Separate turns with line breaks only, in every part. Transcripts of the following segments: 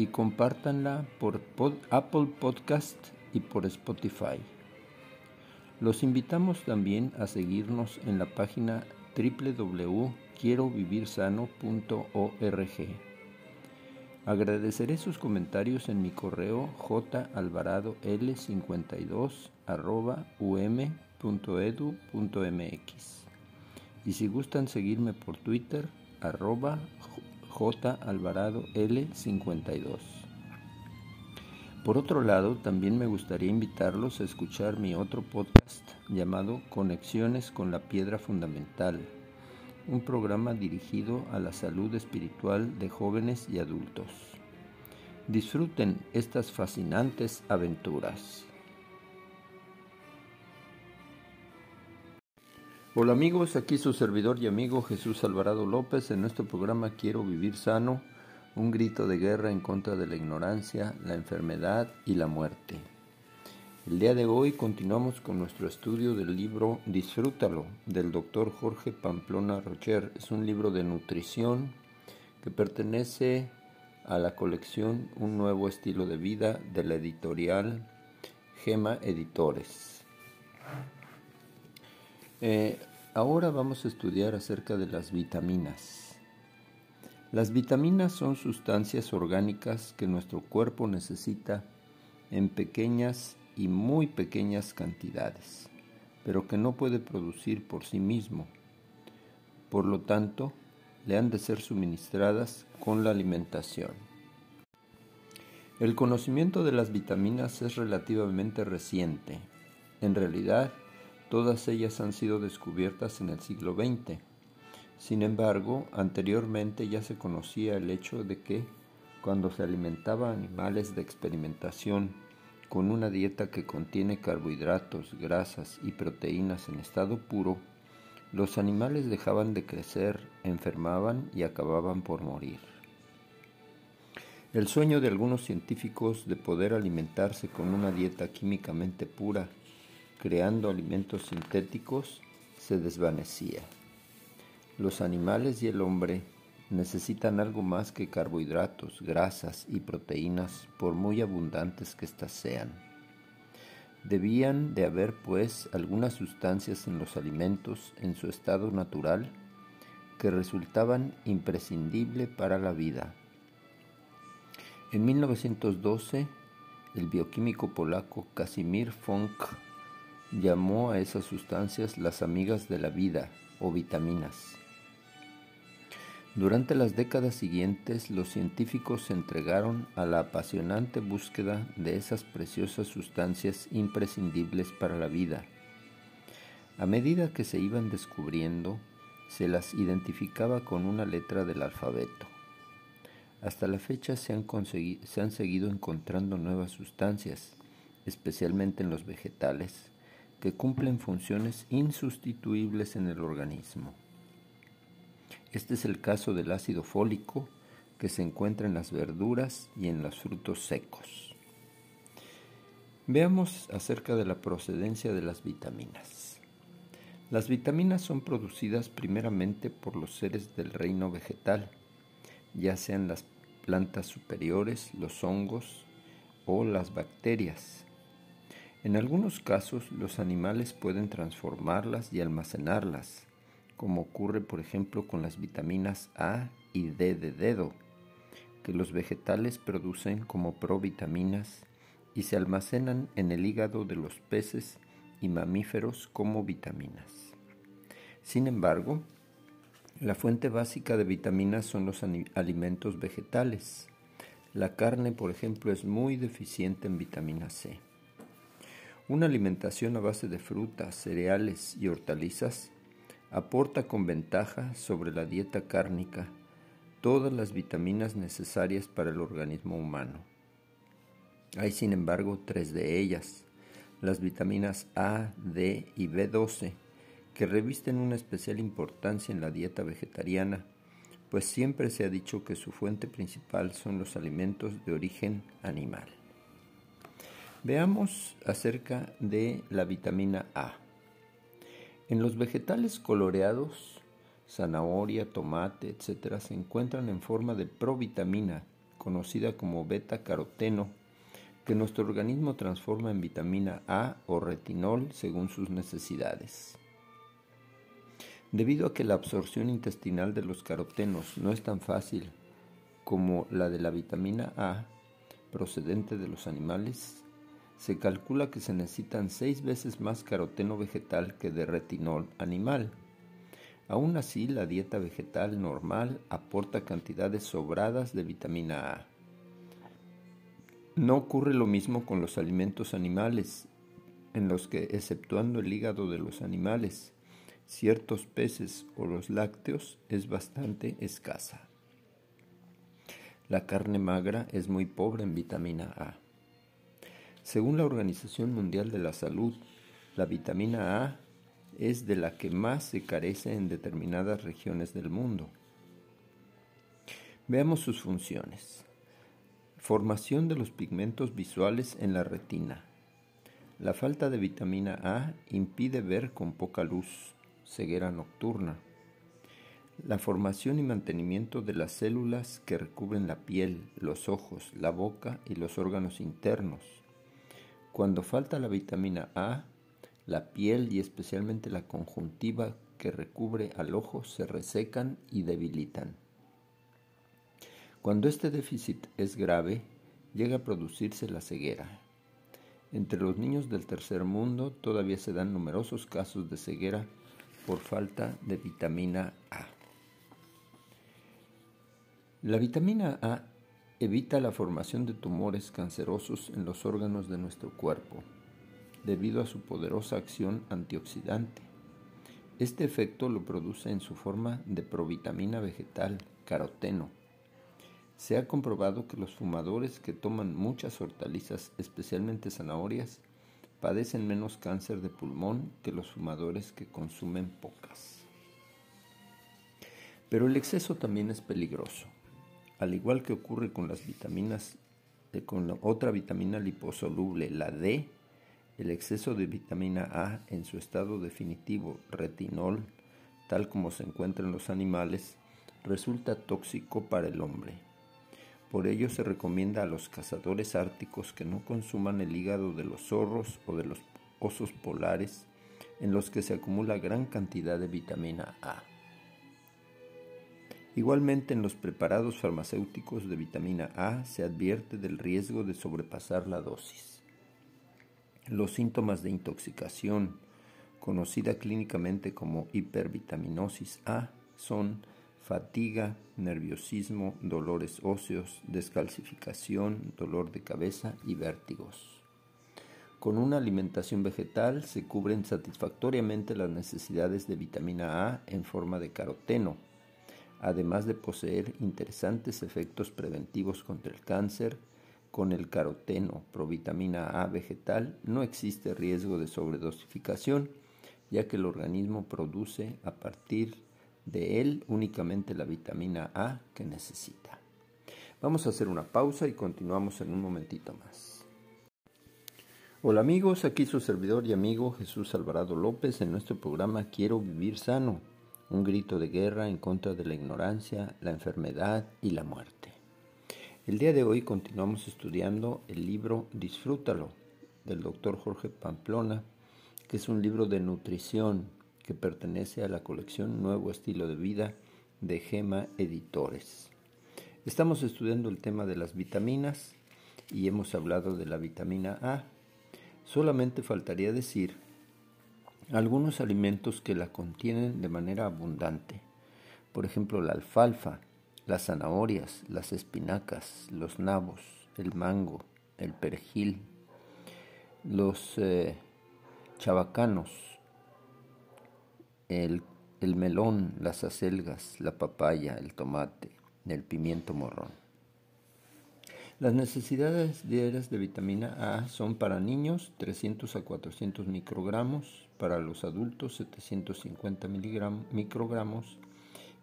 y compártanla por Apple Podcast y por Spotify. Los invitamos también a seguirnos en la página www.quierovivirsano.org. Agradeceré sus comentarios en mi correo jalvaradol52.um.edu.mx y si gustan seguirme por Twitter arroba J. Alvarado L52. Por otro lado, también me gustaría invitarlos a escuchar mi otro podcast llamado Conexiones con la Piedra Fundamental, un programa dirigido a la salud espiritual de jóvenes y adultos. Disfruten estas fascinantes aventuras. Hola amigos, aquí su servidor y amigo Jesús Alvarado López en nuestro programa Quiero Vivir Sano, un grito de guerra en contra de la ignorancia, la enfermedad y la muerte. El día de hoy continuamos con nuestro estudio del libro Disfrútalo del doctor Jorge Pamplona Rocher. Es un libro de nutrición que pertenece a la colección Un nuevo estilo de vida de la editorial Gema Editores. Eh, ahora vamos a estudiar acerca de las vitaminas. Las vitaminas son sustancias orgánicas que nuestro cuerpo necesita en pequeñas y muy pequeñas cantidades, pero que no puede producir por sí mismo. Por lo tanto, le han de ser suministradas con la alimentación. El conocimiento de las vitaminas es relativamente reciente. En realidad, Todas ellas han sido descubiertas en el siglo XX. Sin embargo, anteriormente ya se conocía el hecho de que cuando se alimentaba animales de experimentación con una dieta que contiene carbohidratos, grasas y proteínas en estado puro, los animales dejaban de crecer, enfermaban y acababan por morir. El sueño de algunos científicos de poder alimentarse con una dieta químicamente pura creando alimentos sintéticos, se desvanecía. Los animales y el hombre necesitan algo más que carbohidratos, grasas y proteínas, por muy abundantes que éstas sean. Debían de haber, pues, algunas sustancias en los alimentos en su estado natural que resultaban imprescindible para la vida. En 1912, el bioquímico polaco Casimir Funk llamó a esas sustancias las amigas de la vida o vitaminas. Durante las décadas siguientes, los científicos se entregaron a la apasionante búsqueda de esas preciosas sustancias imprescindibles para la vida. A medida que se iban descubriendo, se las identificaba con una letra del alfabeto. Hasta la fecha se han, se han seguido encontrando nuevas sustancias, especialmente en los vegetales, que cumplen funciones insustituibles en el organismo. Este es el caso del ácido fólico que se encuentra en las verduras y en los frutos secos. Veamos acerca de la procedencia de las vitaminas. Las vitaminas son producidas primeramente por los seres del reino vegetal, ya sean las plantas superiores, los hongos o las bacterias. En algunos casos los animales pueden transformarlas y almacenarlas, como ocurre por ejemplo con las vitaminas A y D de dedo, que los vegetales producen como provitaminas y se almacenan en el hígado de los peces y mamíferos como vitaminas. Sin embargo, la fuente básica de vitaminas son los alimentos vegetales. La carne, por ejemplo, es muy deficiente en vitamina C. Una alimentación a base de frutas, cereales y hortalizas aporta con ventaja sobre la dieta cárnica todas las vitaminas necesarias para el organismo humano. Hay sin embargo tres de ellas, las vitaminas A, D y B12, que revisten una especial importancia en la dieta vegetariana, pues siempre se ha dicho que su fuente principal son los alimentos de origen animal. Veamos acerca de la vitamina A. En los vegetales coloreados, zanahoria, tomate, etc., se encuentran en forma de provitamina, conocida como beta-caroteno, que nuestro organismo transforma en vitamina A o retinol según sus necesidades. Debido a que la absorción intestinal de los carotenos no es tan fácil como la de la vitamina A procedente de los animales, se calcula que se necesitan seis veces más caroteno vegetal que de retinol animal. Aún así, la dieta vegetal normal aporta cantidades sobradas de vitamina A. No ocurre lo mismo con los alimentos animales, en los que, exceptuando el hígado de los animales, ciertos peces o los lácteos es bastante escasa. La carne magra es muy pobre en vitamina A. Según la Organización Mundial de la Salud, la vitamina A es de la que más se carece en determinadas regiones del mundo. Veamos sus funciones. Formación de los pigmentos visuales en la retina. La falta de vitamina A impide ver con poca luz, ceguera nocturna. La formación y mantenimiento de las células que recubren la piel, los ojos, la boca y los órganos internos. Cuando falta la vitamina A, la piel y especialmente la conjuntiva que recubre al ojo se resecan y debilitan. Cuando este déficit es grave, llega a producirse la ceguera. Entre los niños del tercer mundo todavía se dan numerosos casos de ceguera por falta de vitamina A. La vitamina A evita la formación de tumores cancerosos en los órganos de nuestro cuerpo, debido a su poderosa acción antioxidante. Este efecto lo produce en su forma de provitamina vegetal, caroteno, se ha comprobado que los fumadores que toman muchas hortalizas, especialmente zanahorias, padecen menos cáncer de pulmón que los fumadores que consumen pocas. Pero el exceso también es peligroso. Al igual que ocurre con las vitaminas, eh, con la otra vitamina liposoluble, la D, el exceso de vitamina A en su estado definitivo, retinol, tal como se encuentra en los animales, resulta tóxico para el hombre. Por ello se recomienda a los cazadores árticos que no consuman el hígado de los zorros o de los osos polares en los que se acumula gran cantidad de vitamina A. Igualmente en los preparados farmacéuticos de vitamina A se advierte del riesgo de sobrepasar la dosis. Los síntomas de intoxicación, conocida clínicamente como hipervitaminosis A, son fatiga, nerviosismo, dolores óseos, descalcificación, dolor de cabeza y vértigos. Con una alimentación vegetal se cubren satisfactoriamente las necesidades de vitamina A en forma de caroteno, además de poseer interesantes efectos preventivos contra el cáncer. Con el caroteno, provitamina A vegetal, no existe riesgo de sobredosificación, ya que el organismo produce a partir de él únicamente la vitamina A que necesita. Vamos a hacer una pausa y continuamos en un momentito más. Hola amigos, aquí su servidor y amigo Jesús Alvarado López en nuestro programa Quiero vivir sano, un grito de guerra en contra de la ignorancia, la enfermedad y la muerte. El día de hoy continuamos estudiando el libro Disfrútalo del doctor Jorge Pamplona, que es un libro de nutrición, que pertenece a la colección Nuevo Estilo de Vida de Gema Editores. Estamos estudiando el tema de las vitaminas y hemos hablado de la vitamina A. Solamente faltaría decir algunos alimentos que la contienen de manera abundante. Por ejemplo, la alfalfa, las zanahorias, las espinacas, los nabos, el mango, el perejil, los eh, chabacanos, el, melón, las acelgas, la papaya, el tomate, el pimiento morrón. Las necesidades diarias de vitamina A son para niños 300 a 400 microgramos, para los adultos 750 microgramos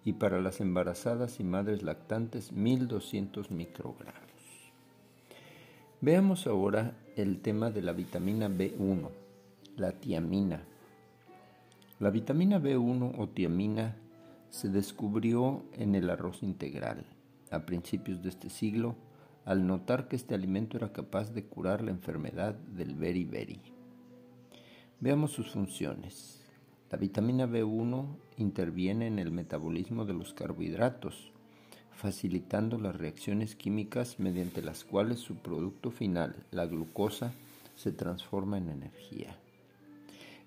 y para las embarazadas y madres lactantes 1200 microgramos. Veamos ahora el tema de la vitamina B1, la tiamina. La vitamina B1 o tiamina se descubrió en el arroz integral a principios de este siglo al notar que este alimento era capaz de curar la enfermedad del beriberi. Veamos sus funciones. La vitamina B1 interviene en el metabolismo de los carbohidratos, facilitando las reacciones químicas mediante las cuales su producto final, la glucosa, se transforma en energía.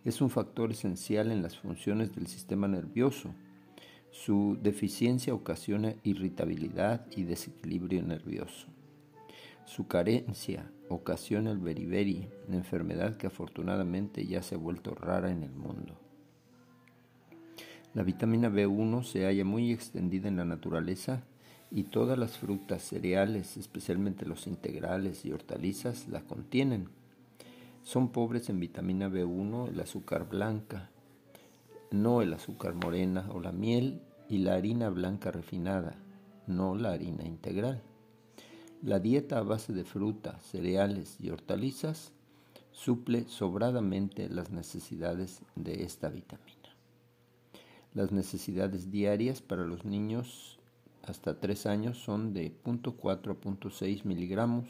Es un factor esencial en las funciones del sistema nervioso. Su deficiencia ocasiona irritabilidad y desequilibrio nervioso. Su carencia ocasiona el beriberi, una enfermedad que afortunadamente ya se ha vuelto rara en el mundo. La vitamina B1 se halla muy extendida en la naturaleza y todas las frutas, cereales, especialmente los integrales y hortalizas, la contienen. Son pobres en vitamina B1 el azúcar blanca, no el azúcar morena o la miel y la harina blanca refinada, no la harina integral. La dieta a base de fruta, cereales y hortalizas suple sobradamente las necesidades de esta vitamina. Las necesidades diarias para los niños hasta 3 años son de 0.4 a 0.6 miligramos,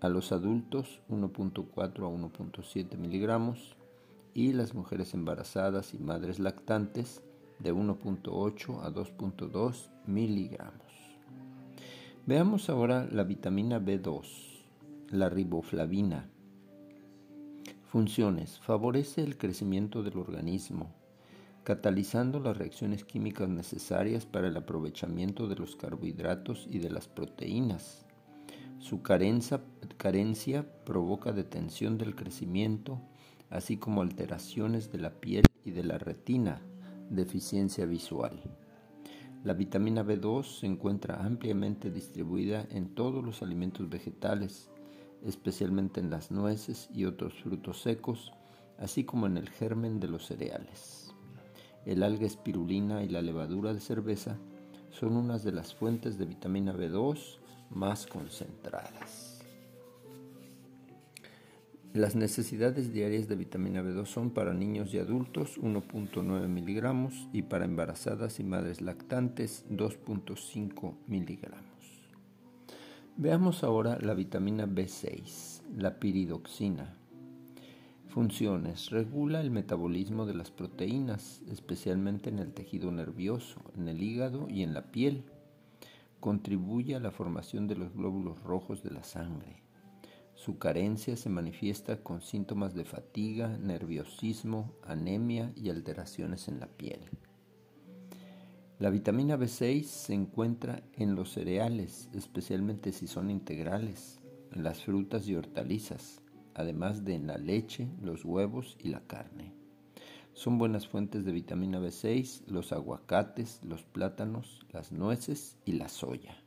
a los adultos 1.4 a 1.7 miligramos y las mujeres embarazadas y madres lactantes de 1.8 a 2.2 miligramos. Veamos ahora la vitamina B2, la riboflavina. Funciones. Favorece el crecimiento del organismo catalizando las reacciones químicas necesarias para el aprovechamiento de los carbohidratos y de las proteínas. Su carencia, provoca detención del crecimiento, así como alteraciones de la piel y de la retina, deficiencia visual. La vitamina B2 se encuentra ampliamente distribuida en todos los alimentos vegetales, especialmente en las nueces y otros frutos secos, así como en el germen de los cereales el alga espirulina y la levadura de cerveza son unas de las fuentes de vitamina B2 más concentradas. Las necesidades diarias de vitamina B2 son para niños y adultos 1.9 miligramos y para embarazadas y madres lactantes 2.5 miligramos. Veamos ahora la vitamina B6, la piridoxina. Funciones. Regula el metabolismo de las proteínas, especialmente en el tejido nervioso, en el hígado y en la piel. Contribuye a la formación de los glóbulos rojos de la sangre. Su carencia se manifiesta con síntomas de fatiga, nerviosismo, anemia y alteraciones en la piel. La vitamina B6 se encuentra en los cereales, especialmente si son integrales, en las frutas y hortalizas además de en la leche, los huevos y la carne. Son buenas fuentes de vitamina B6 los aguacates, los plátanos, las nueces y la soya.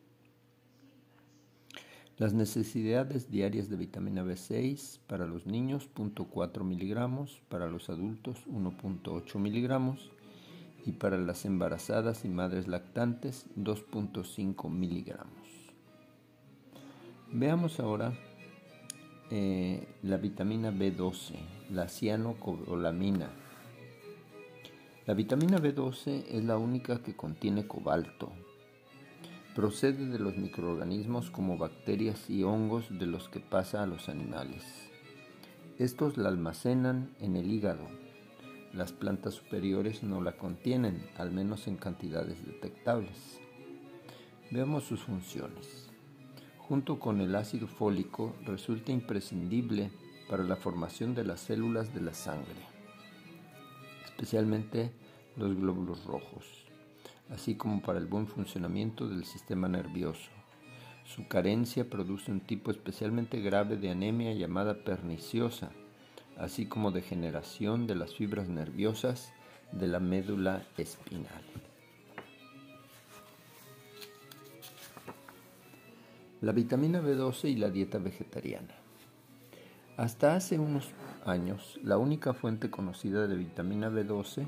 Las necesidades diarias de vitamina B6 para los niños 0.4 miligramos, para los adultos 1.8 miligramos y para las embarazadas y madres lactantes 2.5 miligramos. Veamos ahora eh, la vitamina B12, la cianocobalamina. La vitamina B12 es la única que contiene cobalto. Procede de los microorganismos como bacterias y hongos de los que pasa a los animales. Estos la almacenan en el hígado. Las plantas superiores no la contienen, al menos en cantidades detectables. Veamos sus funciones junto con el ácido fólico, resulta imprescindible para la formación de las células de la sangre, especialmente los glóbulos rojos, así como para el buen funcionamiento del sistema nervioso. Su carencia produce un tipo especialmente grave de anemia llamada perniciosa, así como degeneración de las fibras nerviosas de la médula espinal. La vitamina B12 y la dieta vegetariana. Hasta hace unos años, la única fuente conocida de vitamina B12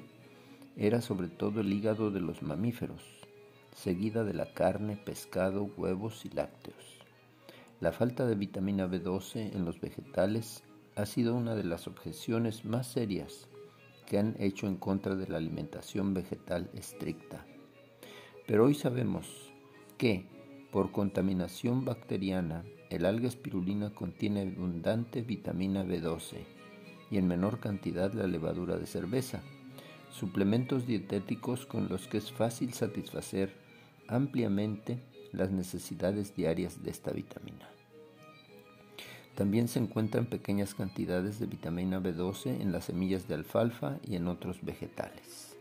era sobre todo el hígado de los mamíferos, seguida de la carne, pescado, huevos y lácteos. La falta de vitamina B12 en los vegetales ha sido una de las objeciones más serias que han hecho en contra de la alimentación vegetal estricta. Pero hoy sabemos que, por contaminación bacteriana, el alga espirulina contiene abundante vitamina B12 y en menor cantidad la levadura de cerveza, suplementos dietéticos con los que es fácil satisfacer ampliamente las necesidades diarias de esta vitamina. También se encuentran pequeñas cantidades de vitamina B12 en las semillas de alfalfa y en otros vegetales.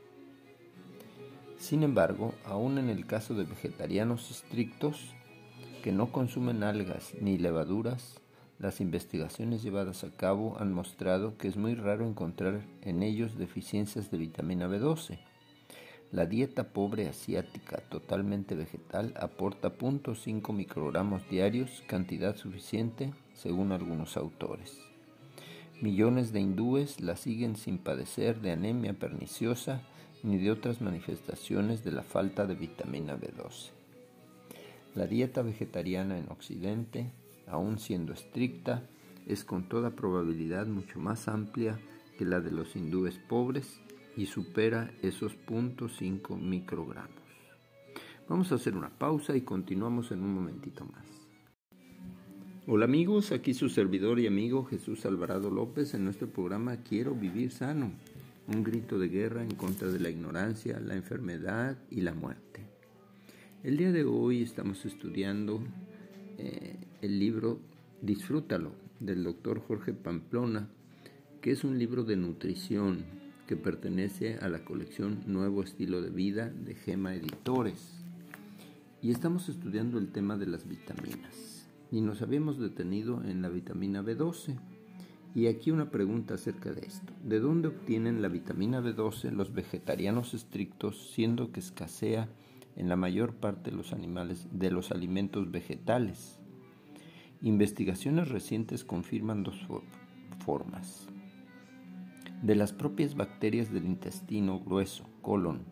Sin embargo, aún en el caso de vegetarianos estrictos que no consumen algas ni levaduras, las investigaciones llevadas a cabo han mostrado que es muy raro encontrar en ellos deficiencias de vitamina B12. La dieta pobre asiática totalmente vegetal aporta 0.5 microgramos diarios, cantidad suficiente según algunos autores. Millones de hindúes la siguen sin padecer de anemia perniciosa ni de otras manifestaciones de la falta de vitamina B12. La dieta vegetariana en Occidente, aun siendo estricta, es con toda probabilidad mucho más amplia que la de los hindúes pobres y supera esos 0.5 microgramos. Vamos a hacer una pausa y continuamos en un momentito más. Hola amigos, aquí su servidor y amigo Jesús Alvarado López en nuestro programa Quiero vivir sano, un grito de guerra en contra de la ignorancia, la enfermedad y la muerte. El día de hoy estamos estudiando eh, el libro Disfrútalo del doctor Jorge Pamplona, que es un libro de nutrición que pertenece a la colección Nuevo Estilo de Vida de Gema Editores. Y estamos estudiando el tema de las vitaminas y nos habíamos detenido en la vitamina B12. Y aquí una pregunta acerca de esto. ¿De dónde obtienen la vitamina B12 los vegetarianos estrictos siendo que escasea en la mayor parte de los animales de los alimentos vegetales? Investigaciones recientes confirman dos formas. De las propias bacterias del intestino grueso, colon,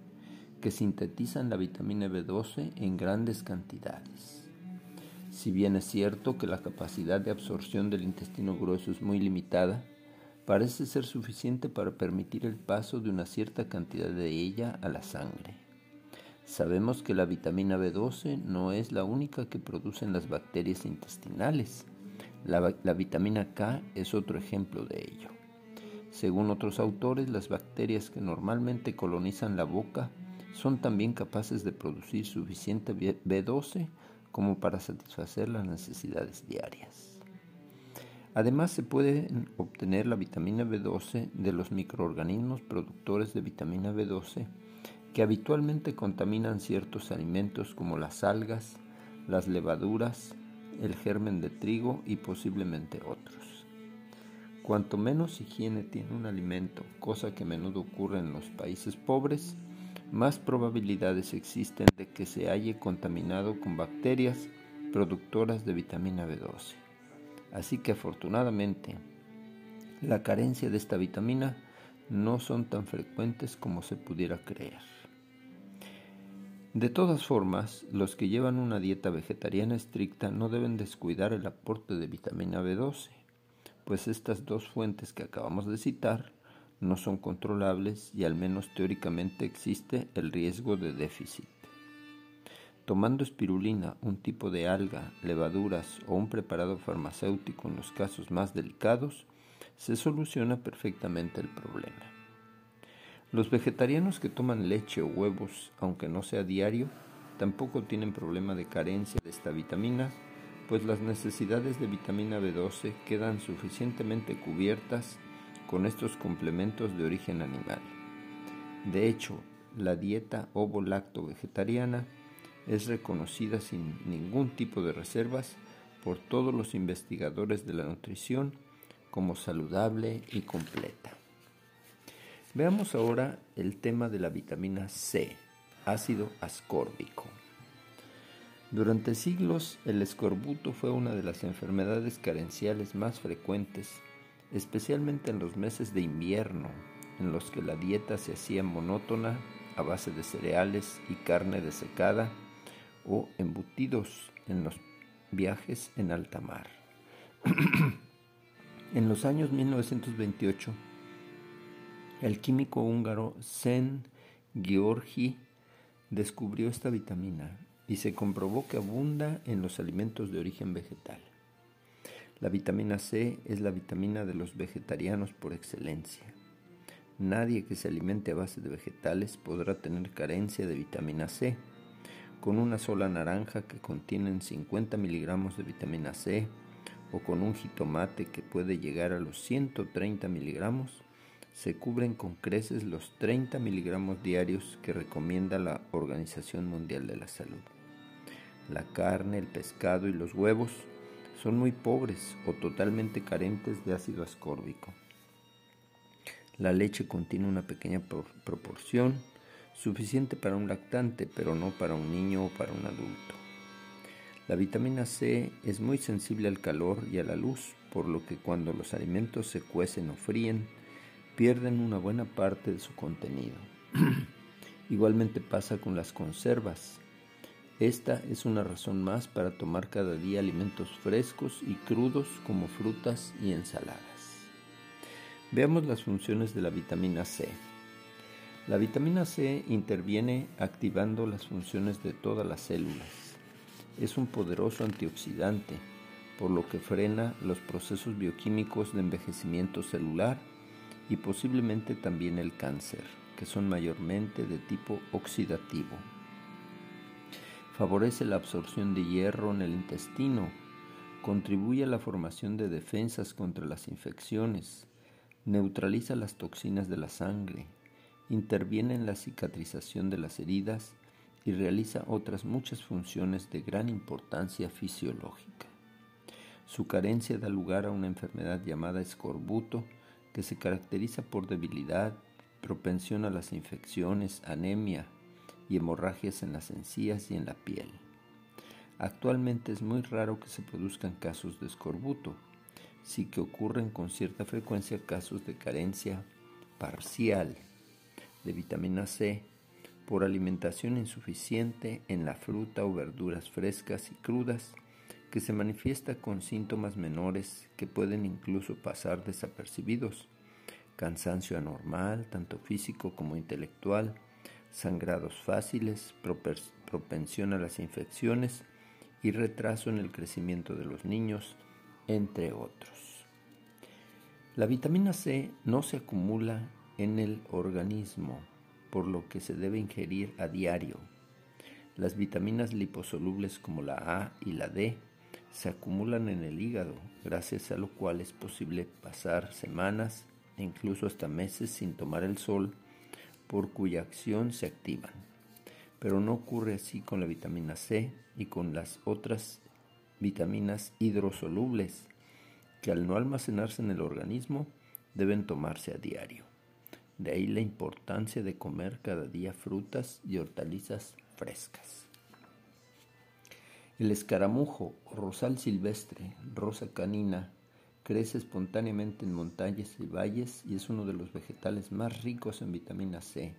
que sintetizan la vitamina B12 en grandes cantidades si bien es cierto que la capacidad de absorción del intestino grueso es muy limitada, parece ser suficiente para permitir el paso de una cierta cantidad de ella a la sangre. Sabemos que la vitamina B12 no es la única que producen las bacterias intestinales. La, vitamina K es otro ejemplo de ello. Según otros autores, las bacterias que normalmente colonizan la boca son también capaces de producir suficiente B12 como para satisfacer las necesidades diarias. Además, se puede obtener la vitamina B12 de los microorganismos productores de vitamina B12 que habitualmente contaminan ciertos alimentos como las algas, las levaduras, el germen de trigo y posiblemente otros. Cuanto menos higiene tiene un alimento, cosa que a menudo ocurre en los países pobres, más probabilidades existen de que se haya contaminado con bacterias productoras de vitamina B12. Así que afortunadamente, la carencia de esta vitamina no son tan frecuentes como se pudiera creer. De todas formas, los que llevan una dieta vegetariana estricta no deben descuidar el aporte de vitamina B12, pues estas dos fuentes que acabamos de citar no son controlables y al menos teóricamente existe el riesgo de déficit. Tomando espirulina, un tipo de alga, levaduras o un preparado farmacéutico en los casos más delicados, se soluciona perfectamente el problema. Los vegetarianos que toman leche o huevos, aunque no sea diario, tampoco tienen problema de carencia de esta vitamina, pues las necesidades de vitamina B12 quedan suficientemente cubiertas con estos complementos de origen animal. De hecho, la dieta ovo-lacto vegetariana es reconocida sin ningún tipo de reservas por todos los investigadores de la nutrición como saludable y completa. Veamos ahora el tema de la vitamina C, ácido ascórbico. Durante siglos el escorbuto fue una de las enfermedades carenciales más frecuentes, especialmente en los meses de invierno, en los que la dieta se hacía monótona a base de cereales y carne desecada o embutidos en los viajes en alta mar. en los años 1928, el químico húngaro Sen Georgi descubrió esta vitamina y se comprobó que abunda en los alimentos de origen vegetal. La vitamina C es la vitamina de los vegetarianos por excelencia. Nadie que se alimente a base de vegetales podrá tener carencia de vitamina C. Con una sola naranja que contiene 50 miligramos de vitamina C o con un jitomate que puede llegar a los 130 miligramos, se cubren con creces los 30 miligramos diarios que recomienda la Organización Mundial de la Salud. La carne, el pescado y los huevos son muy pobres o totalmente carentes de ácido ascórbico. La leche contiene una pequeña proporción, suficiente para un lactante, pero no para un niño o para un adulto. La vitamina C es muy sensible al calor y a la luz, por lo que cuando los alimentos se cuecen o fríen, pierden una buena parte de su contenido. Igualmente pasa con las conservas. Esta es una razón más para tomar cada día alimentos frescos y crudos como frutas y ensaladas. Veamos las funciones de la vitamina C. La vitamina C interviene activando las funciones de todas las células. Es un poderoso antioxidante, por lo que frena los procesos bioquímicos de envejecimiento celular y posiblemente también el cáncer, que son mayormente de tipo oxidativo. Favorece la absorción de hierro en el intestino, contribuye a la formación de defensas contra las infecciones, neutraliza las toxinas de la sangre, interviene en la cicatrización de las heridas y realiza otras muchas funciones de gran importancia fisiológica. Su carencia da lugar a una enfermedad llamada escorbuto, que se caracteriza por debilidad, propensión a las infecciones, anemia, y hemorragias en las encías y en la piel. Actualmente es muy raro que se produzcan casos de escorbuto, sí que ocurren con cierta frecuencia casos de carencia parcial de vitamina C por alimentación insuficiente en la fruta o verduras frescas y crudas que se manifiesta con síntomas menores que pueden incluso pasar desapercibidos, cansancio anormal, tanto físico como intelectual, sangrados fáciles, propensión a las infecciones y retraso en el crecimiento de los niños, entre otros. La vitamina C no se acumula en el organismo, por lo que se debe ingerir a diario. Las vitaminas liposolubles como la A y la D se acumulan en el hígado, gracias a lo cual es posible pasar semanas e incluso hasta meses sin tomar el sol por cuya acción se activan. Pero no ocurre así con la vitamina C y con las otras vitaminas hidrosolubles, que al no almacenarse en el organismo deben tomarse a diario. De ahí la importancia de comer cada día frutas y hortalizas frescas. El escaramujo rosal silvestre, rosa canina, Crece espontáneamente en montañas y valles y es uno de los vegetales más ricos en vitamina C.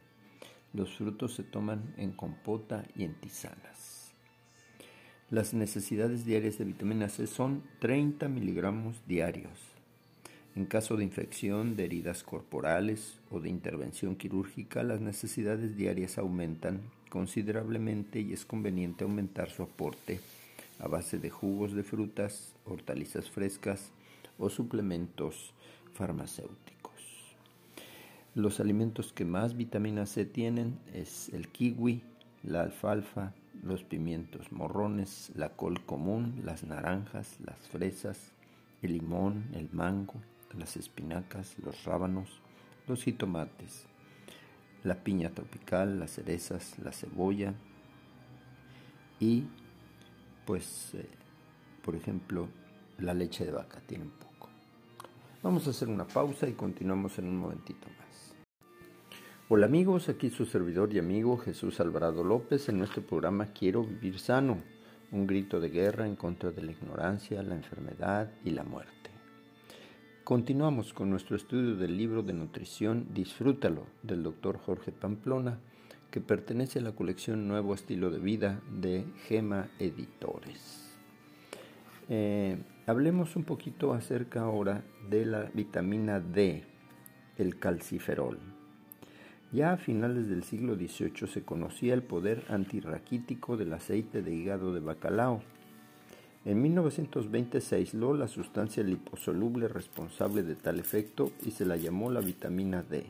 Los frutos se toman en compota y en tisanas. Las necesidades diarias de vitamina C son 30 miligramos diarios. En caso de infección, de heridas corporales o de intervención quirúrgica, las necesidades diarias aumentan considerablemente y es conveniente aumentar su aporte a base de jugos de frutas, hortalizas frescas, o suplementos farmacéuticos. Los alimentos que más vitamina C tienen es el kiwi, la alfalfa, los pimientos morrones, la col común, las naranjas, las fresas, el limón, el mango, las espinacas, los rábanos, los jitomates, la piña tropical, las cerezas, la cebolla y pues eh, por ejemplo la leche de vaca tiene un poco. Vamos a hacer una pausa y continuamos en un momentito más. Hola amigos, aquí su servidor y amigo Jesús Alvarado López en nuestro programa Quiero Vivir Sano, un grito de guerra en contra de la ignorancia, la enfermedad y la muerte. Continuamos con nuestro estudio del libro de nutrición Disfrútalo del doctor Jorge Pamplona, que pertenece a la colección Nuevo Estilo de Vida de Gema Editores. Eh, hablemos un poquito acerca ahora de la vitamina D, el calciferol. Ya a finales del siglo XVIII se conocía el poder antirraquítico del aceite de hígado de bacalao. En 1920 se aisló la sustancia liposoluble responsable de tal efecto y se la llamó la vitamina D.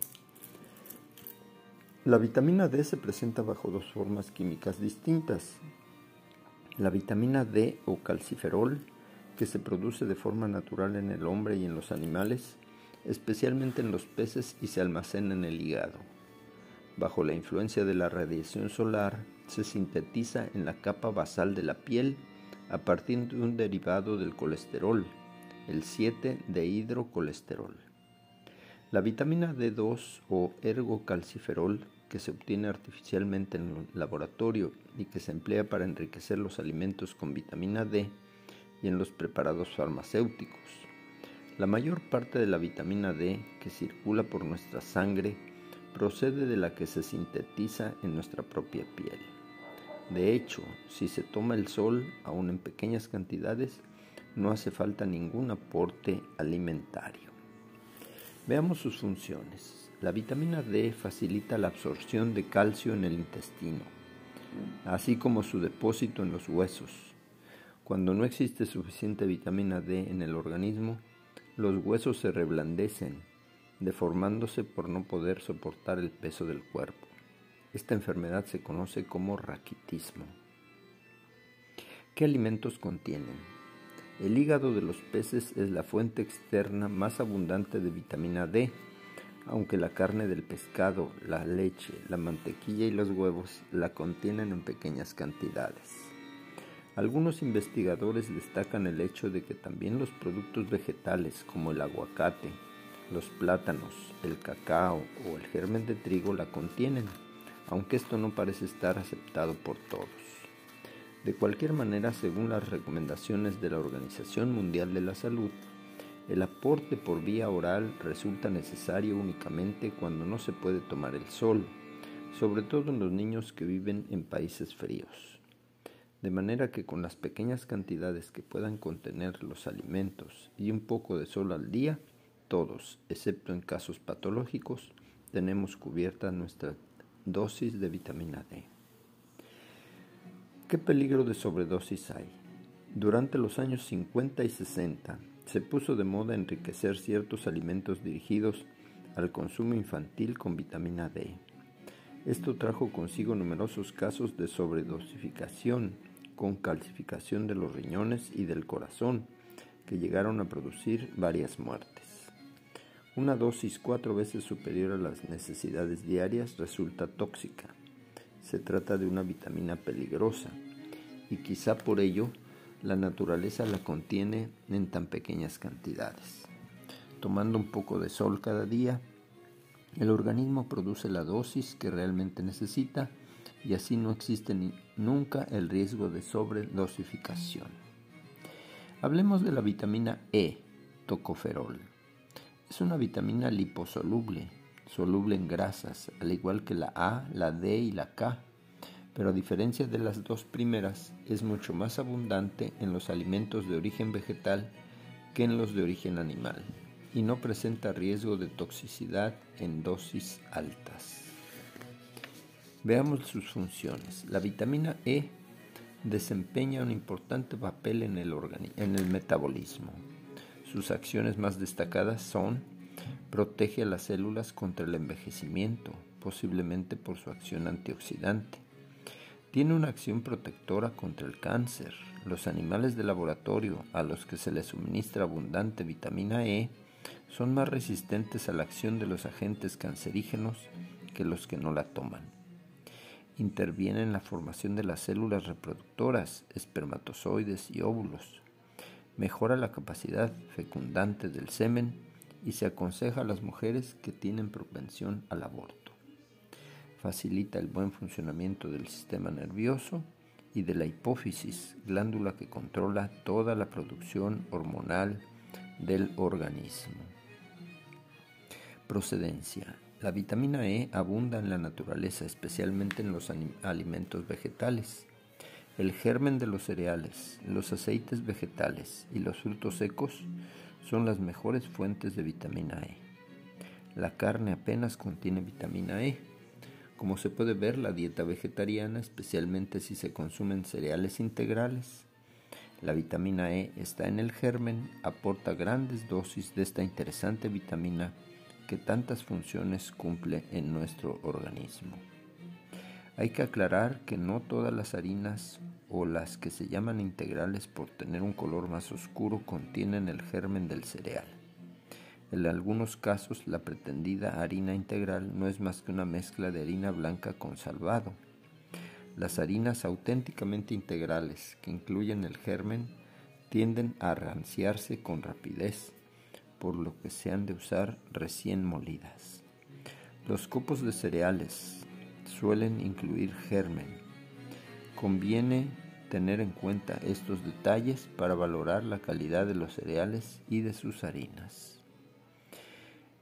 La vitamina D se presenta bajo dos formas químicas distintas. La vitamina D o calciferol, que se produce de forma natural en el hombre y en los animales, especialmente en los peces y se almacena en el hígado bajo la influencia de la radiación solar, se sintetiza en la capa basal de la piel a partir de un derivado del colesterol, el 7-dehidrocolesterol. La vitamina D2 o ergocalciferol, que se obtiene artificialmente en el laboratorio y que se emplea para enriquecer los alimentos con vitamina D y en los preparados farmacéuticos. La mayor parte de la vitamina D que circula por nuestra sangre procede de la que se sintetiza en nuestra propia piel. De hecho, si se toma el sol, aun en pequeñas cantidades, no hace falta ningún aporte alimentario. Veamos sus funciones. La vitamina D facilita la absorción de calcio en el intestino, así como su depósito en los huesos. Cuando no existe suficiente vitamina D en el organismo, los huesos se reblandecen deformándose por no poder soportar el peso del cuerpo. Esta enfermedad se conoce como raquitismo. ¿Qué alimentos contienen? El hígado de los peces es la fuente externa más abundante de vitamina D, aunque la carne del pescado, la leche, la mantequilla y los huevos la contienen en pequeñas cantidades. Algunos investigadores destacan el hecho de que también los productos vegetales como el aguacate, los plátanos, el cacao o el germen de trigo la contienen, aunque esto no parece estar aceptado por todos. De cualquier manera, según las recomendaciones de la Organización Mundial de la Salud, el aporte por vía oral resulta necesario únicamente cuando no se puede tomar el sol, sobre todo en los niños que viven en países fríos. De manera que con las pequeñas cantidades que puedan contener los alimentos y un poco de sol al día, todos, excepto en casos patológicos, tenemos cubierta nuestra dosis de vitamina D. ¿Qué peligro de sobredosis hay? Durante los años 50 y 60 se puso de moda enriquecer ciertos alimentos dirigidos al consumo infantil con vitamina D. Esto trajo consigo numerosos casos de sobredosificación con calcificación de los riñones y del corazón que llegaron a producir varias muertes. Una dosis cuatro veces superior a las necesidades diarias resulta tóxica. Se trata de una vitamina peligrosa y quizá por ello la naturaleza la contiene en tan pequeñas cantidades. Tomando un poco de sol cada día, el organismo produce la dosis que realmente necesita y así no existe ni nunca el riesgo de sobredosificación. Hablemos de la vitamina E, tocoferol. Es una vitamina liposoluble, soluble en grasas, al igual que la A, la D y la K, pero a diferencia de las dos primeras, es mucho más abundante en los alimentos de origen vegetal que en los de origen animal y no presenta riesgo de toxicidad en dosis altas. Veamos sus funciones. La vitamina E desempeña un importante papel en el, en el metabolismo. Sus acciones más destacadas son protege a las células contra el envejecimiento, posiblemente por su acción antioxidante. Tiene una acción protectora contra el cáncer. Los animales de laboratorio a los que se les suministra abundante vitamina E son más resistentes a la acción de los agentes cancerígenos que los que no la toman. Interviene en la formación de las células reproductoras, espermatozoides y óvulos mejora la capacidad fecundante del semen y se aconseja a las mujeres que tienen propensión al aborto. Facilita el buen funcionamiento del sistema nervioso y de la hipófisis, glándula que controla toda la producción hormonal del organismo. Procedencia. La vitamina E abunda en la naturaleza, especialmente en los alimentos vegetales. El germen de los cereales, los aceites vegetales y los frutos secos son las mejores fuentes de vitamina E. La carne apenas contiene vitamina E. Como se puede ver, la dieta vegetariana, especialmente si se consumen cereales integrales, la vitamina E está en el germen, aporta grandes dosis de esta interesante vitamina que tantas funciones cumple en nuestro organismo. Hay que aclarar que no todas las harinas o las que se llaman integrales por tener un color más oscuro contienen el germen del cereal. En algunos casos la pretendida harina integral no es más que una mezcla de harina blanca con salvado. Las harinas auténticamente integrales que incluyen el germen tienden a ranciarse con rapidez, por lo que se han de usar recién molidas. Los copos de cereales suelen incluir germen. Conviene tener en cuenta estos detalles para valorar la calidad de los cereales y de sus harinas.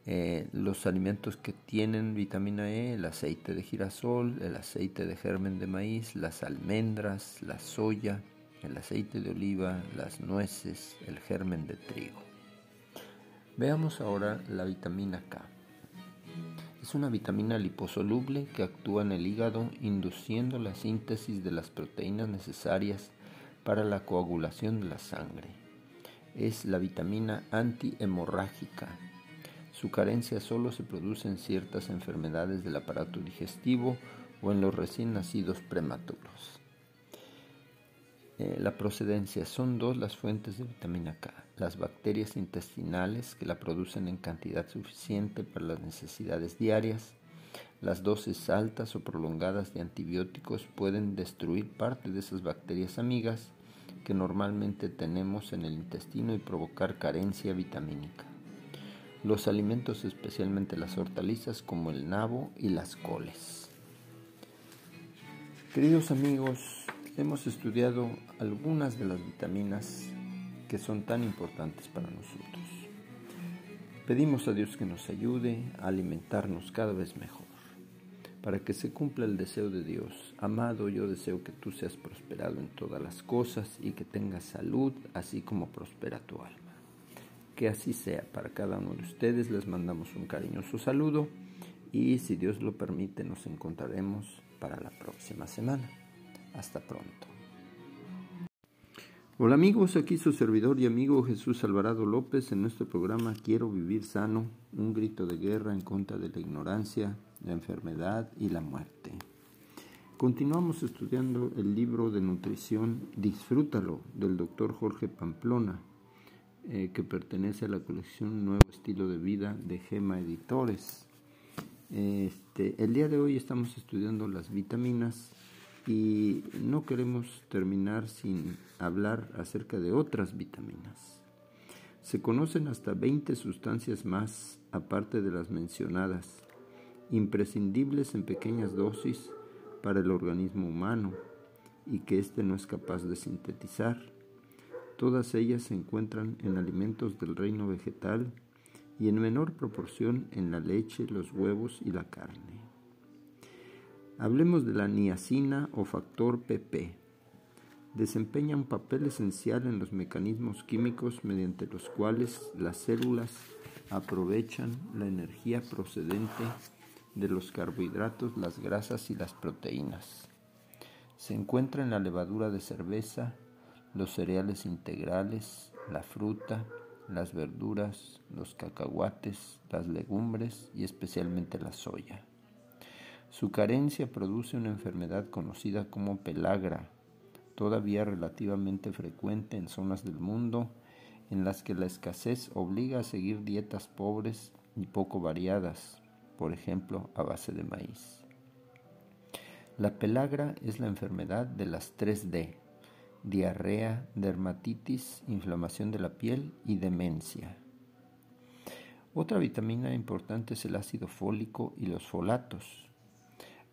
Eh, los alimentos que tienen vitamina E, el aceite de girasol, el aceite de germen de maíz, las almendras, la soya, el aceite de oliva, las nueces, el germen de trigo. Veamos ahora la vitamina K. Es una vitamina liposoluble que actúa en el hígado induciendo la síntesis de las proteínas necesarias para la coagulación de la sangre. Es la vitamina antihemorrágica su carencia solo se produce en ciertas enfermedades del aparato digestivo o en los recién nacidos prematuros. Eh, la procedencia son dos las fuentes de vitamina K. Las bacterias intestinales que la producen en cantidad suficiente para las necesidades diarias. Las dosis altas o prolongadas de antibióticos pueden destruir parte de esas bacterias amigas que normalmente tenemos en el intestino y provocar carencia vitamínica los alimentos, especialmente las hortalizas como el nabo y las coles. Queridos amigos, hemos estudiado algunas de las vitaminas que son tan importantes para nosotros. Pedimos a Dios que nos ayude a alimentarnos cada vez mejor, para que se cumpla el deseo de Dios. Amado, yo deseo que tú seas prosperado en todas las cosas y que tengas salud, así como prospera tu alma. Que así sea para cada uno de ustedes. Les mandamos un cariñoso saludo y si Dios lo permite nos encontraremos para la próxima semana. Hasta pronto. Hola amigos, aquí su servidor y amigo Jesús Alvarado López en nuestro programa Quiero vivir sano, un grito de guerra en contra de la ignorancia, la enfermedad y la muerte. Continuamos estudiando el libro de nutrición Disfrútalo del doctor Jorge Pamplona eh, que pertenece a la colección Nuevo Estilo de Vida de Gema Editores. Este, el día de hoy estamos estudiando las vitaminas y no queremos terminar sin hablar acerca de otras vitaminas. Se conocen hasta 20 sustancias más, aparte de las mencionadas, imprescindibles en pequeñas dosis para el organismo humano y que éste no es capaz de sintetizar Todas ellas se encuentran en alimentos del reino vegetal y en menor proporción en la leche, los huevos y la carne. Hablemos de la niacina o factor PP. Desempeña un papel esencial en los mecanismos químicos mediante los cuales las células aprovechan la energía procedente de los carbohidratos, las grasas y las proteínas. Se encuentra en la levadura de cerveza, los cereales integrales, la fruta, las verduras, los cacahuates, las legumbres y especialmente la soya. Su carencia produce una enfermedad conocida como pelagra, todavía relativamente frecuente en zonas del mundo en las que la escasez obliga a seguir dietas pobres y poco variadas, por ejemplo a base de maíz. La pelagra es la enfermedad de las 3D, diarrea, dermatitis, inflamación de la piel y demencia. Otra vitamina importante es el ácido fólico y los folatos.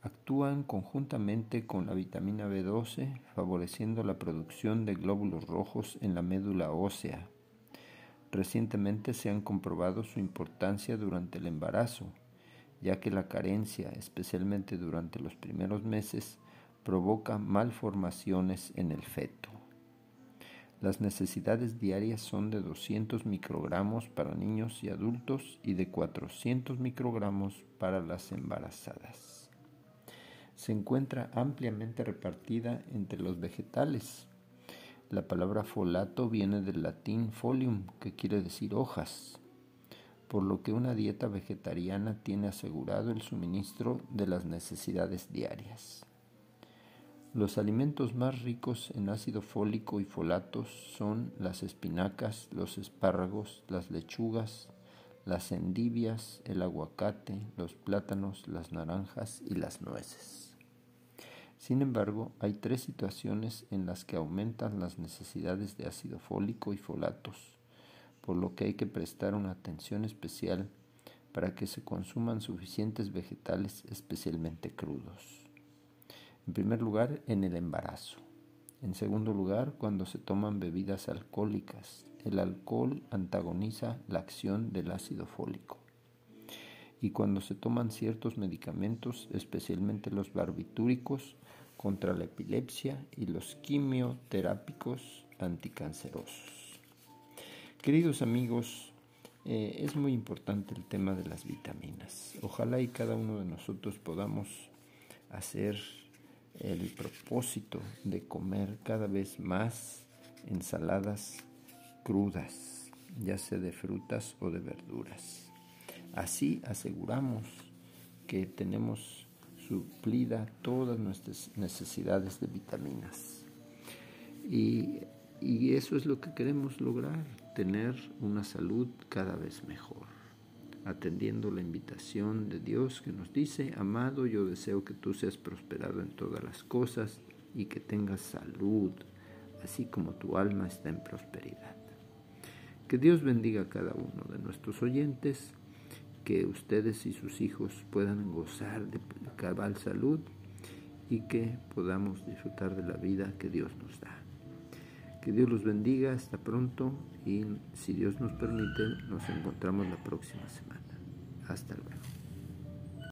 Actúan conjuntamente con la vitamina B12, favoreciendo la producción de glóbulos rojos en la médula ósea. Recientemente se han comprobado su importancia durante el embarazo, ya que la carencia, especialmente durante los primeros meses, provoca malformaciones en el feto. Las necesidades diarias son de 200 microgramos para niños y adultos y de 400 microgramos para las embarazadas. Se encuentra ampliamente repartida entre los vegetales. La palabra folato viene del latín folium, que quiere decir hojas, por lo que una dieta vegetariana tiene asegurado el suministro de las necesidades diarias. Los alimentos más ricos en ácido fólico y folatos son las espinacas, los espárragos, las lechugas, las endivias, el aguacate, los plátanos, las naranjas y las nueces. Sin embargo, hay tres situaciones en las que aumentan las necesidades de ácido fólico y folatos, por lo que hay que prestar una atención especial para que se consuman suficientes vegetales especialmente crudos. En primer lugar, en el embarazo. En segundo lugar, cuando se toman bebidas alcohólicas. El alcohol antagoniza la acción del ácido fólico. Y cuando se toman ciertos medicamentos, especialmente los barbitúricos, contra la epilepsia y los quimioterápicos anticancerosos. Queridos amigos, eh, es muy importante el tema de las vitaminas. Ojalá y cada uno de nosotros podamos hacer el propósito de comer cada vez más ensaladas crudas, ya sea de frutas o de verduras. Así aseguramos que tenemos suplida todas nuestras necesidades de vitaminas. Y, y eso es lo que queremos lograr, tener una salud cada vez mejor atendiendo la invitación de Dios que nos dice, amado, yo deseo que tú seas prosperado en todas las cosas y que tengas salud, así como tu alma está en prosperidad. Que Dios bendiga a cada uno de nuestros oyentes, que ustedes y sus hijos puedan gozar de cabal salud y que podamos disfrutar de la vida que Dios nos da. Que Dios los bendiga, hasta pronto y si Dios nos permite, nos encontramos la próxima semana. Hasta luego.